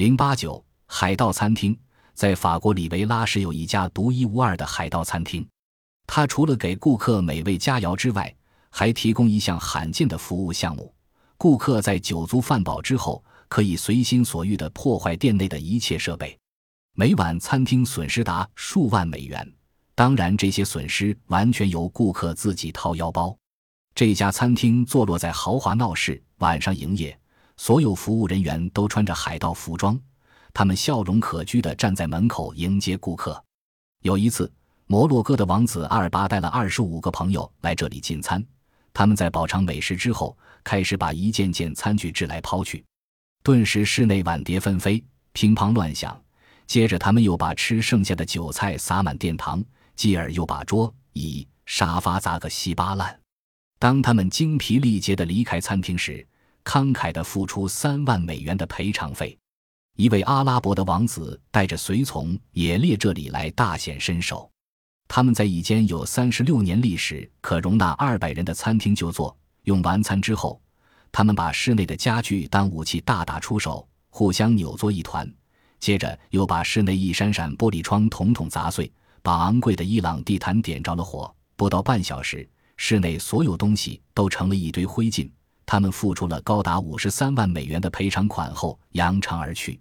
零八九海盗餐厅在法国里维拉市有一家独一无二的海盗餐厅，它除了给顾客美味佳肴之外，还提供一项罕见的服务项目：顾客在酒足饭饱之后，可以随心所欲地破坏店内的一切设备。每晚餐厅损失达数万美元，当然这些损失完全由顾客自己掏腰包。这家餐厅坐落在豪华闹市，晚上营业，所有服务人员都穿着海盗服装，他们笑容可掬地站在门口迎接顾客。有一次，摩洛哥的王子阿尔巴带了二十五个朋友来这里进餐，他们在饱尝美食之后，开始把一件件餐具掷来抛去，顿时室内碗碟纷飞，乒乓乱响。接着，他们又把吃剩下的酒菜撒满殿堂，继而又把桌椅沙发砸个稀巴烂。当他们精疲力竭地离开餐厅时，慷慨地付出三万美元的赔偿费。一位阿拉伯的王子带着随从也列这里来大显身手。他们在一间有三十六年历史、可容纳二百人的餐厅就坐。用完餐之后，他们把室内的家具当武器大打出手，互相扭作一团。接着又把室内一扇扇玻璃窗统统砸碎，把昂贵的伊朗地毯点着了火。不到半小时。室内所有东西都成了一堆灰烬。他们付出了高达五十三万美元的赔偿款后，扬长而去。